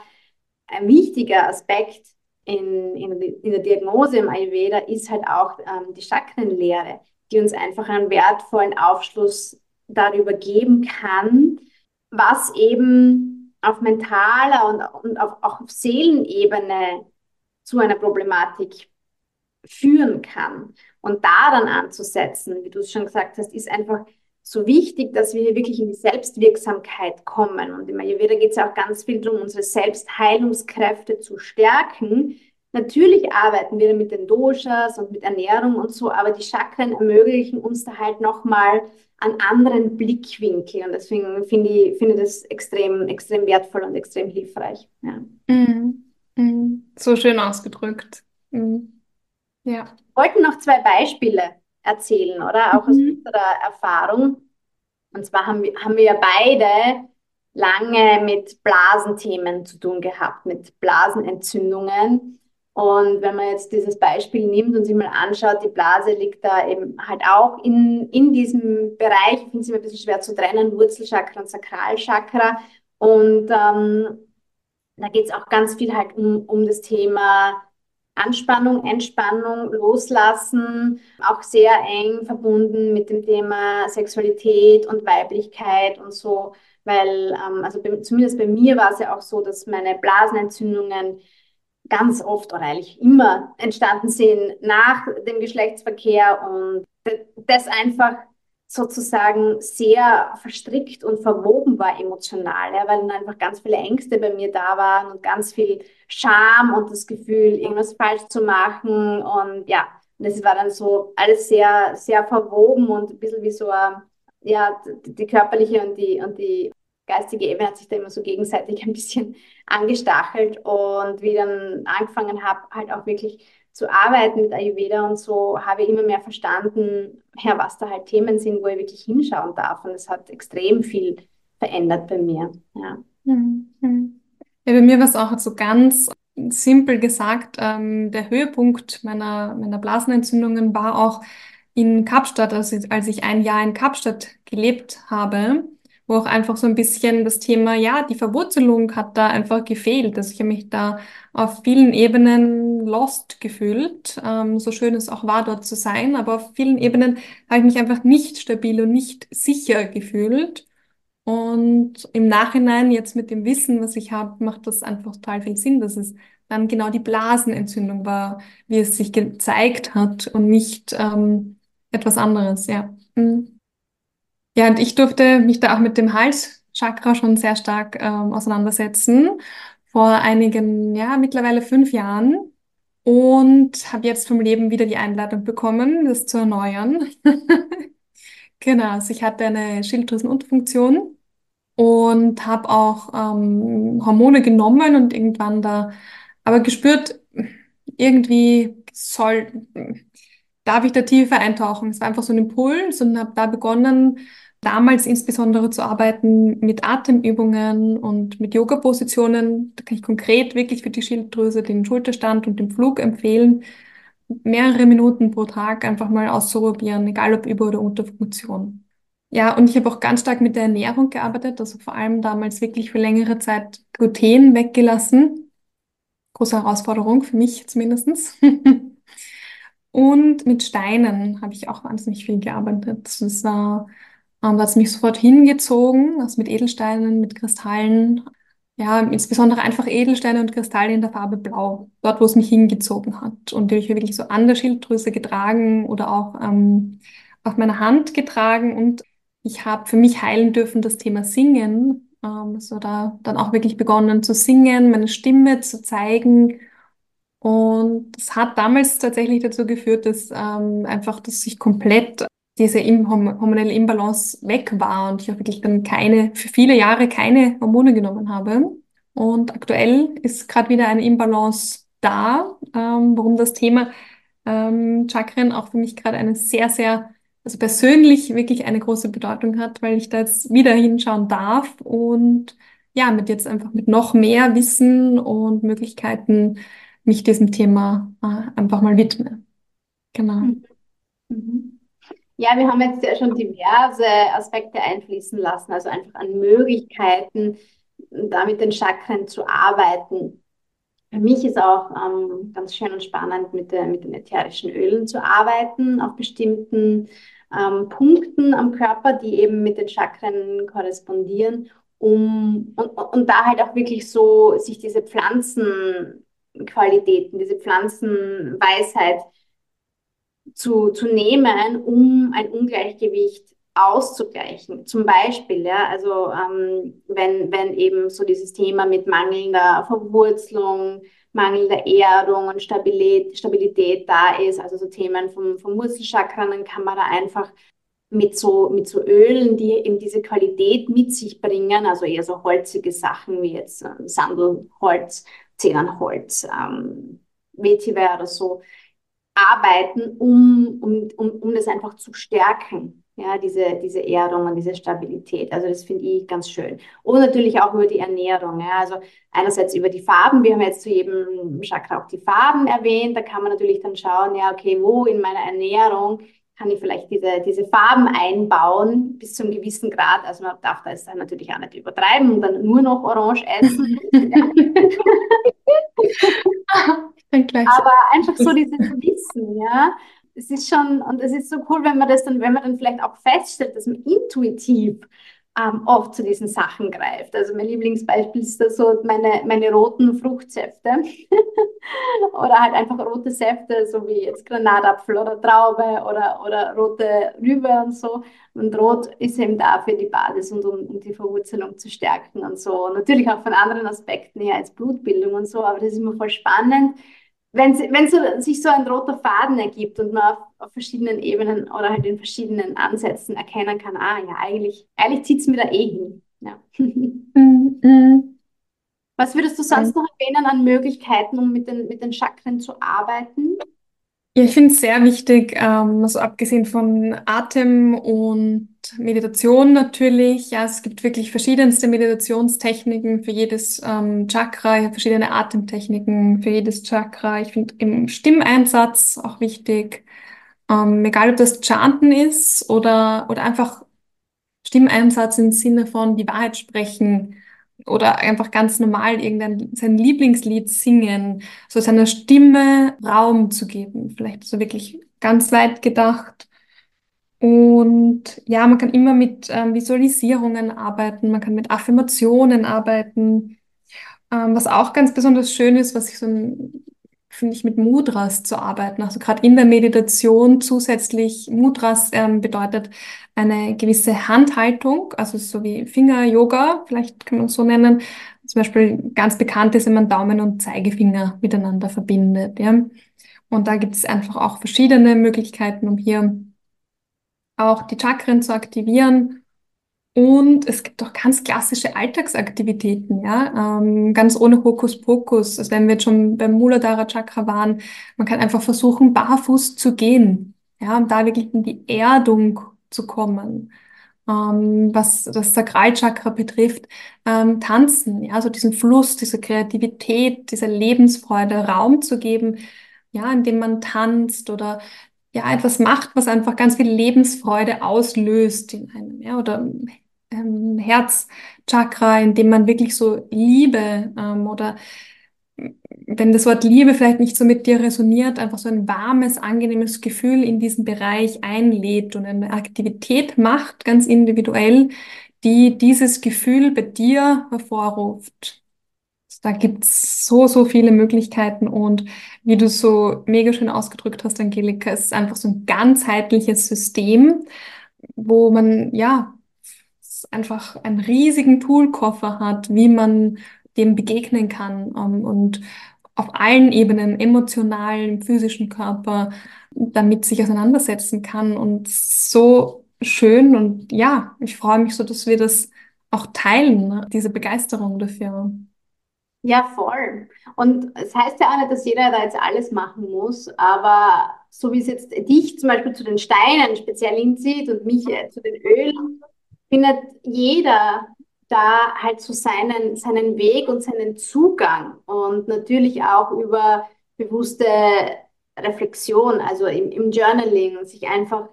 ein wichtiger Aspekt in, in, in der Diagnose im Ayurveda ist halt auch ähm, die Chakrenlehre, die uns einfach einen wertvollen Aufschluss darüber geben kann, was eben auf mentaler und, und auf, auch auf Seelenebene zu einer Problematik führen kann. Und da dann anzusetzen, wie du es schon gesagt hast, ist einfach so wichtig, dass wir hier wirklich in die Selbstwirksamkeit kommen. Und im Ayurveda geht es ja auch ganz viel darum, unsere Selbstheilungskräfte zu stärken. Natürlich arbeiten wir mit den Doshas und mit Ernährung und so, aber die Chakren ermöglichen uns da halt nochmal einen anderen Blickwinkel. Und deswegen finde ich, finde das extrem, extrem wertvoll und extrem hilfreich. Ja. Mm, mm, so schön ausgedrückt. Mm, ja. Wir wollten noch zwei Beispiele erzählen, oder? Auch aus mhm. unserer Erfahrung. Und zwar haben wir, haben wir ja beide lange mit Blasenthemen zu tun gehabt, mit Blasenentzündungen. Und wenn man jetzt dieses Beispiel nimmt und sich mal anschaut, die Blase liegt da eben halt auch in, in diesem Bereich, ich finde es immer ein bisschen schwer zu trennen, Wurzelchakra und Sakralchakra. Und ähm, da geht es auch ganz viel halt um, um das Thema Anspannung, Entspannung, Loslassen, auch sehr eng verbunden mit dem Thema Sexualität und Weiblichkeit und so, weil, ähm, also bei, zumindest bei mir war es ja auch so, dass meine Blasenentzündungen ganz oft oder eigentlich immer entstanden sind nach dem Geschlechtsverkehr und das einfach sozusagen sehr verstrickt und verwoben war emotional, ja, weil dann einfach ganz viele Ängste bei mir da waren und ganz viel Scham und das Gefühl, irgendwas falsch zu machen und ja, das war dann so alles sehr, sehr verwoben und ein bisschen wie so, ja, die körperliche und die, und die geistige Ebene hat sich da immer so gegenseitig ein bisschen angestachelt und wie dann angefangen habe, halt auch wirklich zu arbeiten mit Ayurveda und so, habe ich immer mehr verstanden, ja, was da halt Themen sind, wo ich wirklich hinschauen darf. Und es hat extrem viel verändert bei mir. Ja, mhm. ja bei mir war es auch so ganz simpel gesagt, ähm, der Höhepunkt meiner, meiner Blasenentzündungen war auch in Kapstadt, also als ich ein Jahr in Kapstadt gelebt habe wo auch einfach so ein bisschen das Thema, ja, die Verwurzelung hat da einfach gefehlt. Also ich habe mich da auf vielen Ebenen lost gefühlt, ähm, so schön es auch war, dort zu sein, aber auf vielen Ebenen habe ich mich einfach nicht stabil und nicht sicher gefühlt. Und im Nachhinein, jetzt mit dem Wissen, was ich habe, macht das einfach total viel Sinn, dass es dann genau die Blasenentzündung war, wie es sich gezeigt hat und nicht ähm, etwas anderes, ja. Mhm. Ja, und ich durfte mich da auch mit dem Halschakra schon sehr stark ähm, auseinandersetzen. Vor einigen, ja, mittlerweile fünf Jahren. Und habe jetzt vom Leben wieder die Einladung bekommen, das zu erneuern. Genau, also ich hatte eine Schilddrüsenunterfunktion und habe auch ähm, Hormone genommen und irgendwann da aber gespürt, irgendwie soll, darf ich da tiefer eintauchen. Es war einfach so ein Impuls und habe da begonnen, damals insbesondere zu arbeiten mit Atemübungen und mit Yoga-Positionen. Da kann ich konkret wirklich für die Schilddrüse den Schulterstand und den Flug empfehlen. Mehrere Minuten pro Tag einfach mal auszuprobieren, egal ob Über- oder Unterfunktion. Ja, und ich habe auch ganz stark mit der Ernährung gearbeitet, also vor allem damals wirklich für längere Zeit Gluten weggelassen. Große Herausforderung für mich zumindestens. und mit Steinen habe ich auch wahnsinnig viel gearbeitet. Das war ähm, da hat es mich sofort hingezogen, also mit Edelsteinen, mit Kristallen. Ja, insbesondere einfach Edelsteine und Kristalle in der Farbe Blau. Dort, wo es mich hingezogen hat. Und die habe ich wirklich so an der Schilddrüse getragen oder auch ähm, auf meiner Hand getragen. Und ich habe für mich heilen dürfen das Thema Singen. Ähm, also da dann auch wirklich begonnen zu singen, meine Stimme zu zeigen. Und das hat damals tatsächlich dazu geführt, dass ähm, einfach, dass sich komplett diese hormonelle Imbalance weg war und ich auch wirklich dann keine, für viele Jahre keine Hormone genommen habe. Und aktuell ist gerade wieder eine Imbalance da, ähm, warum das Thema ähm, Chakren auch für mich gerade eine sehr, sehr, also persönlich wirklich eine große Bedeutung hat, weil ich da jetzt wieder hinschauen darf und ja, mit jetzt einfach mit noch mehr Wissen und Möglichkeiten mich diesem Thema äh, einfach mal widme. Genau. Mhm. mhm. Ja, wir haben jetzt ja schon diverse Aspekte einfließen lassen, also einfach an Möglichkeiten, da mit den Chakren zu arbeiten. Für mich ist auch ähm, ganz schön und spannend, mit, der, mit den ätherischen Ölen zu arbeiten, auf bestimmten ähm, Punkten am Körper, die eben mit den Chakren korrespondieren, um und, und da halt auch wirklich so sich diese Pflanzenqualitäten, diese Pflanzenweisheit zu, zu nehmen, um ein Ungleichgewicht auszugleichen. Zum Beispiel, ja, also ähm, wenn, wenn eben so dieses Thema mit mangelnder Verwurzelung, mangelnder Erdung und Stabilität, Stabilität da ist, also so Themen vom, vom Wurzelchakra, dann kann man da einfach mit so, mit so Ölen, die eben diese Qualität mit sich bringen, also eher so holzige Sachen wie jetzt äh, Sandelholz, Zedernholz, ähm, oder so, arbeiten, um, um, um, um das einfach zu stärken. Ja, diese, diese Erdung und diese Stabilität. Also das finde ich ganz schön. Und natürlich auch über die Ernährung. Ja. Also einerseits über die Farben. Wir haben jetzt zu jedem Chakra auch die Farben erwähnt. Da kann man natürlich dann schauen, ja, okay, wo in meiner Ernährung kann ich vielleicht diese, diese Farben einbauen bis zu einem gewissen Grad. Also man darf das dann natürlich auch nicht übertreiben und dann nur noch Orange essen. Aber einfach so dieses Wissen, ja. Es ist schon, und es ist so cool, wenn man das dann, wenn man dann vielleicht auch feststellt, dass man intuitiv ähm, oft zu diesen Sachen greift. Also mein Lieblingsbeispiel ist da so meine, meine roten Fruchtsäfte oder halt einfach rote Säfte, so wie jetzt Granatapfel oder Traube oder, oder rote Rübe und so. Und Rot ist eben da für die Basis und um, um die Verwurzelung zu stärken und so. Natürlich auch von anderen Aspekten her als Blutbildung und so, aber das ist immer voll spannend, wenn, wenn so, sich so ein roter Faden ergibt und man auf, auf, verschiedenen Ebenen oder halt in verschiedenen Ansätzen erkennen kann, ah ja, eigentlich, eigentlich zieht es mir da eh hin. Ja. Mhm. Was würdest du sonst noch erwähnen an Möglichkeiten, um mit den, mit den Chakren zu arbeiten? Ja, ich finde es sehr wichtig, ähm, also abgesehen von Atem und Meditation natürlich. Ja, es gibt wirklich verschiedenste Meditationstechniken für jedes ähm, Chakra, verschiedene Atemtechniken für jedes Chakra. Ich finde im Stimmeinsatz auch wichtig, ähm, egal ob das Chanten ist oder, oder einfach Stimmeinsatz im Sinne von die Wahrheit sprechen oder einfach ganz normal irgendein sein Lieblingslied singen, so seiner Stimme Raum zu geben, vielleicht so wirklich ganz weit gedacht. Und ja, man kann immer mit ähm, Visualisierungen arbeiten, man kann mit Affirmationen arbeiten. Ähm, was auch ganz besonders schön ist, was ich so ein finde ich, mit Mudras zu arbeiten. Also gerade in der Meditation zusätzlich Mudras ähm, bedeutet eine gewisse Handhaltung, also so wie Finger-Yoga, vielleicht kann man es so nennen. Zum Beispiel ganz bekannt ist, wenn man Daumen und Zeigefinger miteinander verbindet. Ja? Und da gibt es einfach auch verschiedene Möglichkeiten, um hier auch die Chakren zu aktivieren und es gibt auch ganz klassische Alltagsaktivitäten, ja, ähm, ganz ohne Hokuspokus. Also wenn wir jetzt schon beim Muladhara Chakra waren, man kann einfach versuchen, barfuß zu gehen, ja, um da wirklich in die Erdung zu kommen. Ähm, was das Sakralchakra betrifft, ähm, tanzen, ja, so diesen Fluss, diese Kreativität, diese Lebensfreude Raum zu geben, ja, indem man tanzt oder ja, etwas macht, was einfach ganz viel Lebensfreude auslöst in einem, ja, oder ähm, Herzchakra, in dem man wirklich so Liebe ähm, oder wenn das Wort Liebe vielleicht nicht so mit dir resoniert, einfach so ein warmes, angenehmes Gefühl in diesen Bereich einlädt und eine Aktivität macht, ganz individuell, die dieses Gefühl bei dir hervorruft. Da gibt's so, so viele Möglichkeiten und wie du so mega schön ausgedrückt hast, Angelika, es ist einfach so ein ganzheitliches System, wo man, ja, einfach einen riesigen Toolkoffer hat, wie man dem begegnen kann ähm, und auf allen Ebenen, emotionalen, physischen Körper, damit sich auseinandersetzen kann und so schön und ja, ich freue mich so, dass wir das auch teilen, ne? diese Begeisterung dafür. Ja, voll. Und es heißt ja auch nicht, dass jeder da jetzt alles machen muss, aber so wie es jetzt dich zum Beispiel zu den Steinen speziell hinzieht und mich äh, zu den Ölen, findet jeder da halt so seinen, seinen Weg und seinen Zugang und natürlich auch über bewusste Reflexion, also im, im Journaling, sich einfach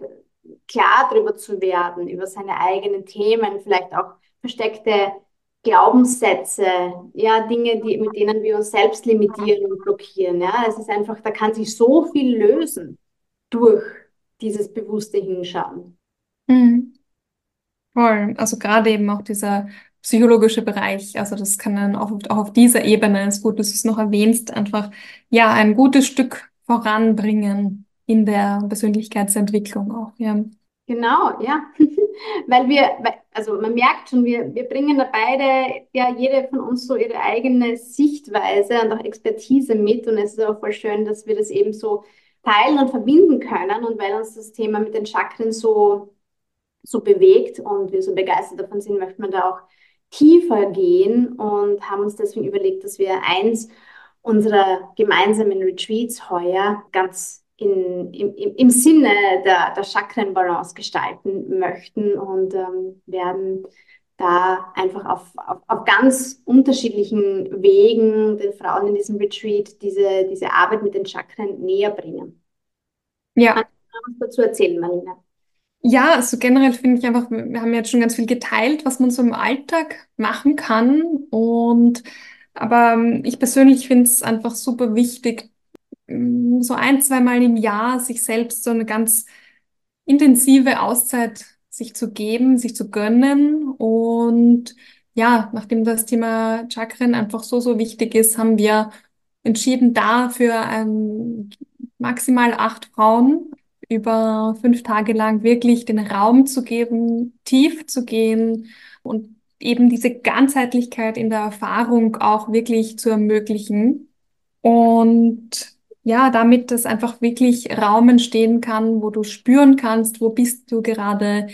klar darüber zu werden, über seine eigenen Themen, vielleicht auch versteckte Glaubenssätze, ja, Dinge, die, mit denen wir uns selbst limitieren und blockieren. Ja, es ist einfach, da kann sich so viel lösen durch dieses bewusste Hinschauen. Mhm. Voll. Also gerade eben auch dieser psychologische Bereich, also das kann dann auch, auch auf dieser Ebene, ist gut, dass du es noch erwähnst, einfach ja ein gutes Stück voranbringen in der Persönlichkeitsentwicklung auch, ja. Genau, ja. weil wir, also man merkt schon, wir, wir bringen da beide, ja, jede von uns so ihre eigene Sichtweise und auch Expertise mit. Und es ist auch voll schön, dass wir das eben so teilen und verbinden können. Und weil uns das Thema mit den Chakren so, so bewegt und wir so begeistert davon sind, möchte man da auch tiefer gehen und haben uns deswegen überlegt, dass wir eins unserer gemeinsamen Retreats heuer ganz in, im, im Sinne der, der Chakrenbalance gestalten möchten und ähm, werden da einfach auf, auf, auf ganz unterschiedlichen Wegen den Frauen in diesem Retreat diese, diese Arbeit mit den Chakren näher bringen. Ja. Kannst du was dazu erzählen, Marlene? Ja, also generell finde ich einfach, wir haben jetzt schon ganz viel geteilt, was man so im Alltag machen kann. Und aber ähm, ich persönlich finde es einfach super wichtig, Mm, so ein, zweimal im Jahr sich selbst so eine ganz intensive Auszeit sich zu geben, sich zu gönnen. Und ja, nachdem das Thema Chakren einfach so, so wichtig ist, haben wir entschieden, dafür ähm, maximal acht Frauen über fünf Tage lang wirklich den Raum zu geben, tief zu gehen und eben diese Ganzheitlichkeit in der Erfahrung auch wirklich zu ermöglichen. Und ja, damit das einfach wirklich Raum entstehen kann, wo du spüren kannst, wo bist du gerade,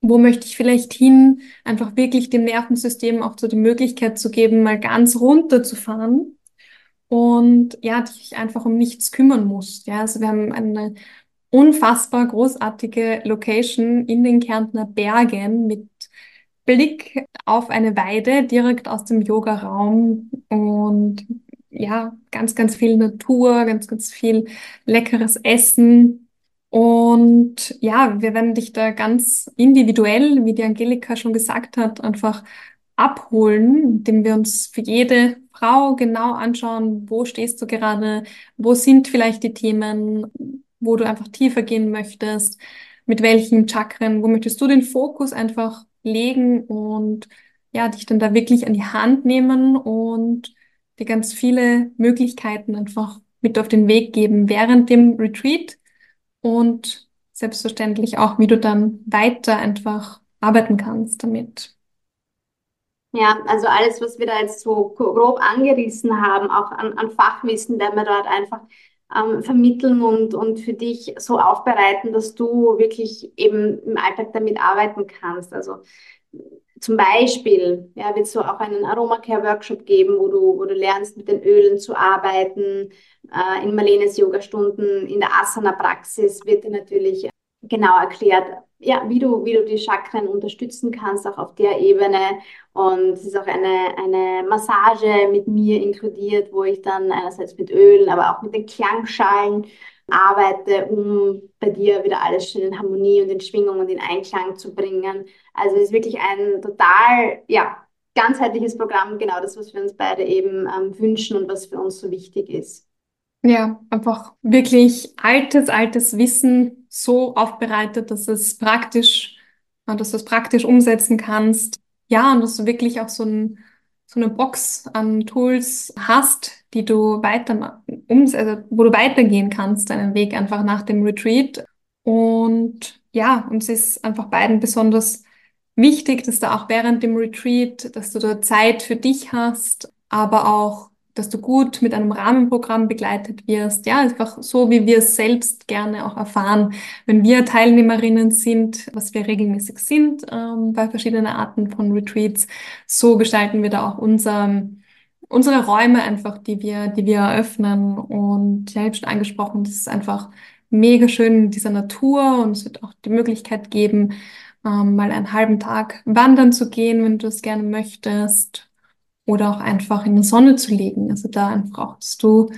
wo möchte ich vielleicht hin, einfach wirklich dem Nervensystem auch so die Möglichkeit zu geben, mal ganz runterzufahren und ja, dich einfach um nichts kümmern musst. Ja, also wir haben eine unfassbar großartige Location in den Kärntner Bergen mit Blick auf eine Weide direkt aus dem Yoga-Raum und ja, ganz, ganz viel Natur, ganz, ganz viel leckeres Essen. Und ja, wir werden dich da ganz individuell, wie die Angelika schon gesagt hat, einfach abholen, indem wir uns für jede Frau genau anschauen, wo stehst du gerade, wo sind vielleicht die Themen, wo du einfach tiefer gehen möchtest, mit welchen Chakren, wo möchtest du den Fokus einfach legen und ja, dich dann da wirklich an die Hand nehmen und dir ganz viele Möglichkeiten einfach mit auf den Weg geben während dem Retreat und selbstverständlich auch, wie du dann weiter einfach arbeiten kannst damit. Ja, also alles, was wir da jetzt so grob angerissen haben, auch an, an Fachwissen, werden wir dort einfach ähm, vermitteln und, und für dich so aufbereiten, dass du wirklich eben im Alltag damit arbeiten kannst. Also zum Beispiel ja, wird es so auch einen Aromacare-Workshop geben, wo du, wo du lernst, mit den Ölen zu arbeiten. Äh, in Marlenes Yoga-Stunden, in der Asana-Praxis wird dir natürlich genau erklärt, ja, wie du, wie du die Chakren unterstützen kannst, auch auf der Ebene. Und es ist auch eine, eine Massage mit mir inkludiert, wo ich dann einerseits mit Ölen, aber auch mit den Klangschalen arbeite, um bei dir wieder alles schön in Harmonie und in Schwingung und in Einklang zu bringen. Also es ist wirklich ein total, ja, ganzheitliches Programm, genau das, was wir uns beide eben ähm, wünschen und was für uns so wichtig ist. Ja, einfach wirklich altes, altes Wissen so aufbereitet, dass es praktisch, dass du es praktisch umsetzen kannst. Ja, und dass du wirklich auch so ein so eine Box an Tools hast, die du weiter, also wo du weitergehen kannst, deinen Weg einfach nach dem Retreat. Und ja, uns ist einfach beiden besonders wichtig, dass du auch während dem Retreat, dass du da Zeit für dich hast, aber auch dass du gut mit einem Rahmenprogramm begleitet wirst. Ja, einfach so, wie wir es selbst gerne auch erfahren, wenn wir Teilnehmerinnen sind, was wir regelmäßig sind ähm, bei verschiedenen Arten von Retreats. So gestalten wir da auch unser, unsere Räume einfach, die wir, die wir eröffnen. Und ja, ich habe schon angesprochen, das ist einfach mega schön in dieser Natur und es wird auch die Möglichkeit geben, ähm, mal einen halben Tag wandern zu gehen, wenn du es gerne möchtest oder auch einfach in die Sonne zu legen. Also da einfach auch, dass du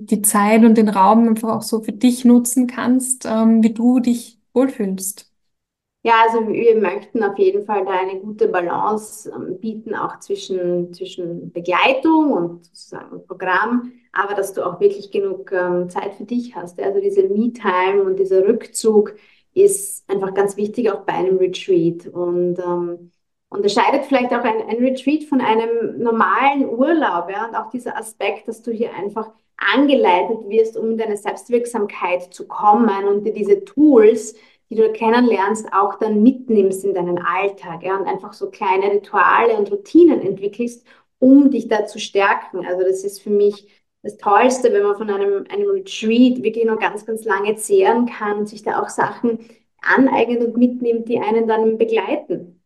die Zeit und den Raum einfach auch so für dich nutzen kannst, ähm, wie du dich wohlfühlst. Ja, also wir möchten auf jeden Fall da eine gute Balance ähm, bieten, auch zwischen, zwischen Begleitung und sozusagen Programm, aber dass du auch wirklich genug ähm, Zeit für dich hast. Also diese Me-Time und dieser Rückzug ist einfach ganz wichtig auch bei einem Retreat. Und ähm, unterscheidet vielleicht auch ein, ein Retreat von einem normalen Urlaub. Ja? Und auch dieser Aspekt, dass du hier einfach angeleitet wirst, um in deine Selbstwirksamkeit zu kommen und dir diese Tools, die du kennenlernst, auch dann mitnimmst in deinen Alltag. Ja? Und einfach so kleine Rituale und Routinen entwickelst, um dich da zu stärken. Also das ist für mich das Tollste, wenn man von einem, einem Retreat wirklich noch ganz, ganz lange zehren kann und sich da auch Sachen aneignet und mitnimmt, die einen dann begleiten.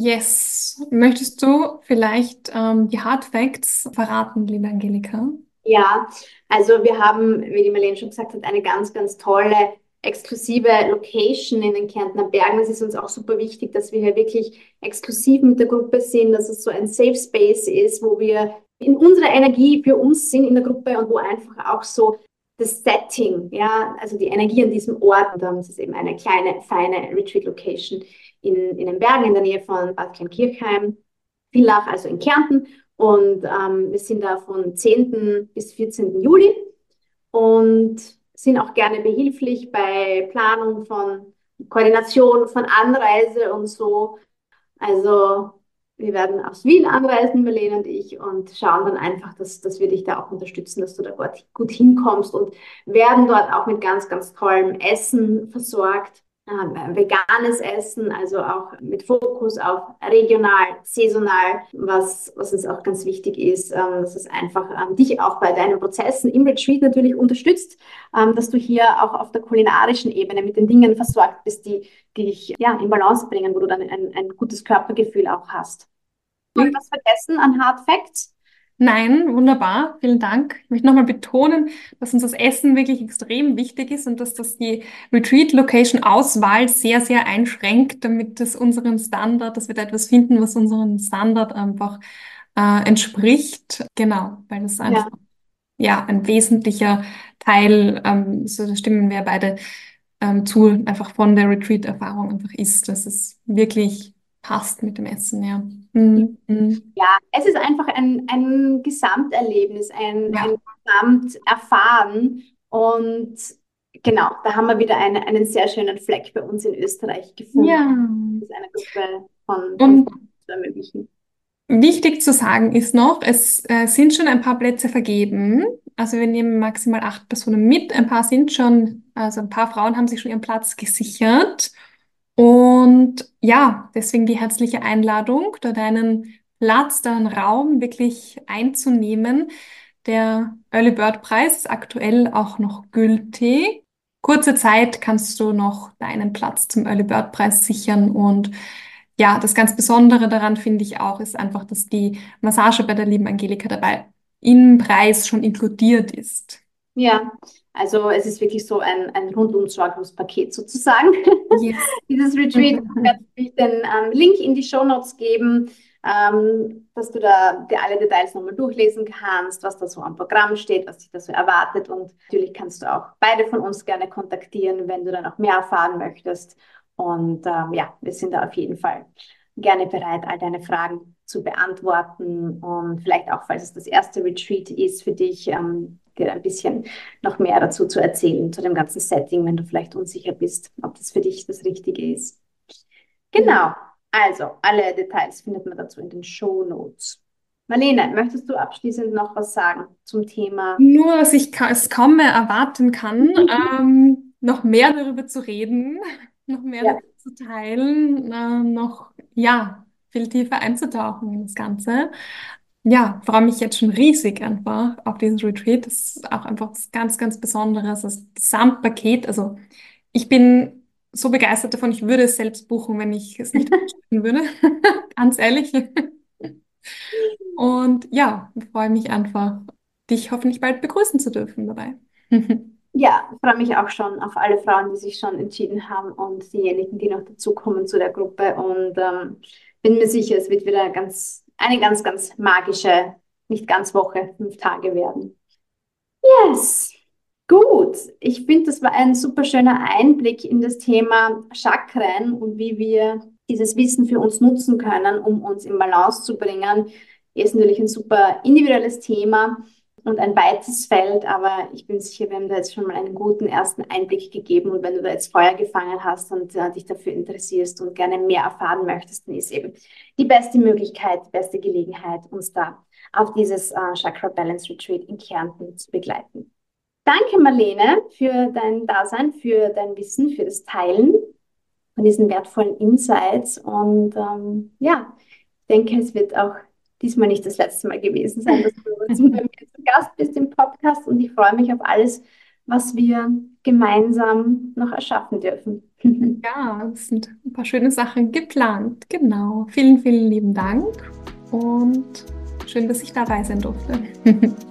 Yes. Möchtest du vielleicht ähm, die Hard Facts verraten, liebe Angelika? Ja, also wir haben, wie die Marlene schon gesagt hat, eine ganz, ganz tolle exklusive Location in den Kärntner Bergen. Es ist uns auch super wichtig, dass wir hier wirklich exklusiv mit der Gruppe sind, dass es so ein Safe Space ist, wo wir in unserer Energie für uns sind in der Gruppe und wo einfach auch so das Setting, ja, also die Energie an diesem Ort, und dann ist es eben eine kleine, feine Retreat Location in, in den Bergen in der Nähe von Bad Kleinkirchheim, Villach, also in Kärnten. Und ähm, wir sind da von 10. bis 14. Juli und sind auch gerne behilflich bei Planung von Koordination von Anreise und so. Also wir werden aus Wien anreisen, Marlene und ich, und schauen dann einfach, dass, dass wir dich da auch unterstützen, dass du da gut, hinkommst und werden dort auch mit ganz, ganz tollem Essen versorgt veganes Essen, also auch mit Fokus auf regional, saisonal, was, was uns auch ganz wichtig ist, ähm, dass es einfach ähm, dich auch bei deinen Prozessen im Retreat natürlich unterstützt, ähm, dass du hier auch auf der kulinarischen Ebene mit den Dingen versorgt bist, die, die dich ja, in Balance bringen, wo du dann ein, ein gutes Körpergefühl auch hast. Und was vergessen an Hard Facts? Nein, wunderbar, vielen Dank. Ich möchte nochmal betonen, dass uns das Essen wirklich extrem wichtig ist und dass das die Retreat-Location-Auswahl sehr, sehr einschränkt, damit es unseren Standard, dass wir da etwas finden, was unseren Standard einfach äh, entspricht. Genau, weil das einfach ja. ja ein wesentlicher Teil, ähm, so da stimmen wir beide ähm, zu, einfach von der Retreat-Erfahrung einfach ist, dass es wirklich passt mit dem Essen, ja. Mhm. Mhm. Ja, es ist einfach ein, ein Gesamterlebnis, ein, ja. ein Gesamterfahren. Und genau, da haben wir wieder eine, einen sehr schönen Fleck bei uns in Österreich gefunden. Ja. Das ist eine Gruppe von, von zu ermöglichen. Wichtig zu sagen ist noch, es äh, sind schon ein paar Plätze vergeben. Also wir nehmen maximal acht Personen mit. Ein paar sind schon, also ein paar Frauen haben sich schon ihren Platz gesichert. Und ja, deswegen die herzliche Einladung, da deinen Platz, deinen Raum wirklich einzunehmen. Der Early Bird Preis ist aktuell auch noch gültig. Kurze Zeit kannst du noch deinen Platz zum Early Bird Preis sichern und ja, das ganz Besondere daran finde ich auch, ist einfach, dass die Massage bei der lieben Angelika dabei im Preis schon inkludiert ist. Ja, also es ist wirklich so ein, ein rundum sorglos Paket sozusagen. Yes. Dieses Retreat. Ich werde den ähm, Link in die Show Notes geben, ähm, dass du da dir alle Details nochmal durchlesen kannst, was da so am Programm steht, was dich da so erwartet. Und natürlich kannst du auch beide von uns gerne kontaktieren, wenn du dann auch mehr erfahren möchtest. Und ähm, ja, wir sind da auf jeden Fall gerne bereit, all deine Fragen zu beantworten und vielleicht auch, falls es das erste Retreat ist für dich, ähm, dir ein bisschen noch mehr dazu zu erzählen, zu dem ganzen Setting, wenn du vielleicht unsicher bist, ob das für dich das Richtige ist. Genau, also alle Details findet man dazu in den Show Notes. Marlene, möchtest du abschließend noch was sagen zum Thema? Nur, dass ich es kaum mehr erwarten kann, ähm, noch mehr darüber zu reden, noch mehr ja. zu teilen, äh, noch, ja, viel tiefer einzutauchen in das Ganze. Ja, freue mich jetzt schon riesig einfach auf dieses Retreat. Das ist auch einfach was ganz, ganz Besonderes, das Gesamtpaket. Also ich bin so begeistert davon, ich würde es selbst buchen, wenn ich es nicht tun würde. ganz ehrlich. Und ja, freue mich einfach, dich hoffentlich bald begrüßen zu dürfen dabei. Ja, ich freue mich auch schon auf alle Frauen, die sich schon entschieden haben und diejenigen, die noch dazukommen zu der Gruppe. Und ähm, bin mir sicher, es wird wieder ganz, eine ganz, ganz magische, nicht ganz Woche, fünf Tage werden. Yes, gut. Ich finde, das war ein super schöner Einblick in das Thema Chakren und wie wir dieses Wissen für uns nutzen können, um uns in Balance zu bringen. Ist natürlich ein super individuelles Thema und ein weites Feld, aber ich bin sicher, wir haben da jetzt schon mal einen guten ersten Einblick gegeben und wenn du da jetzt Feuer gefangen hast und äh, dich dafür interessierst und gerne mehr erfahren möchtest, dann ist eben die beste Möglichkeit, die beste Gelegenheit, uns da auf dieses äh, Chakra Balance Retreat in Kärnten zu begleiten. Danke, Marlene, für dein Dasein, für dein Wissen, für das Teilen von diesen wertvollen Insights und ähm, ja, ich denke, es wird auch diesmal nicht das letzte Mal gewesen sein, dass du zu mir zu Gast bist im Podcast und ich freue mich auf alles, was wir gemeinsam noch erschaffen dürfen. Ja, es sind ein paar schöne Sachen geplant. Genau. Vielen, vielen lieben Dank und schön, dass ich dabei sein durfte.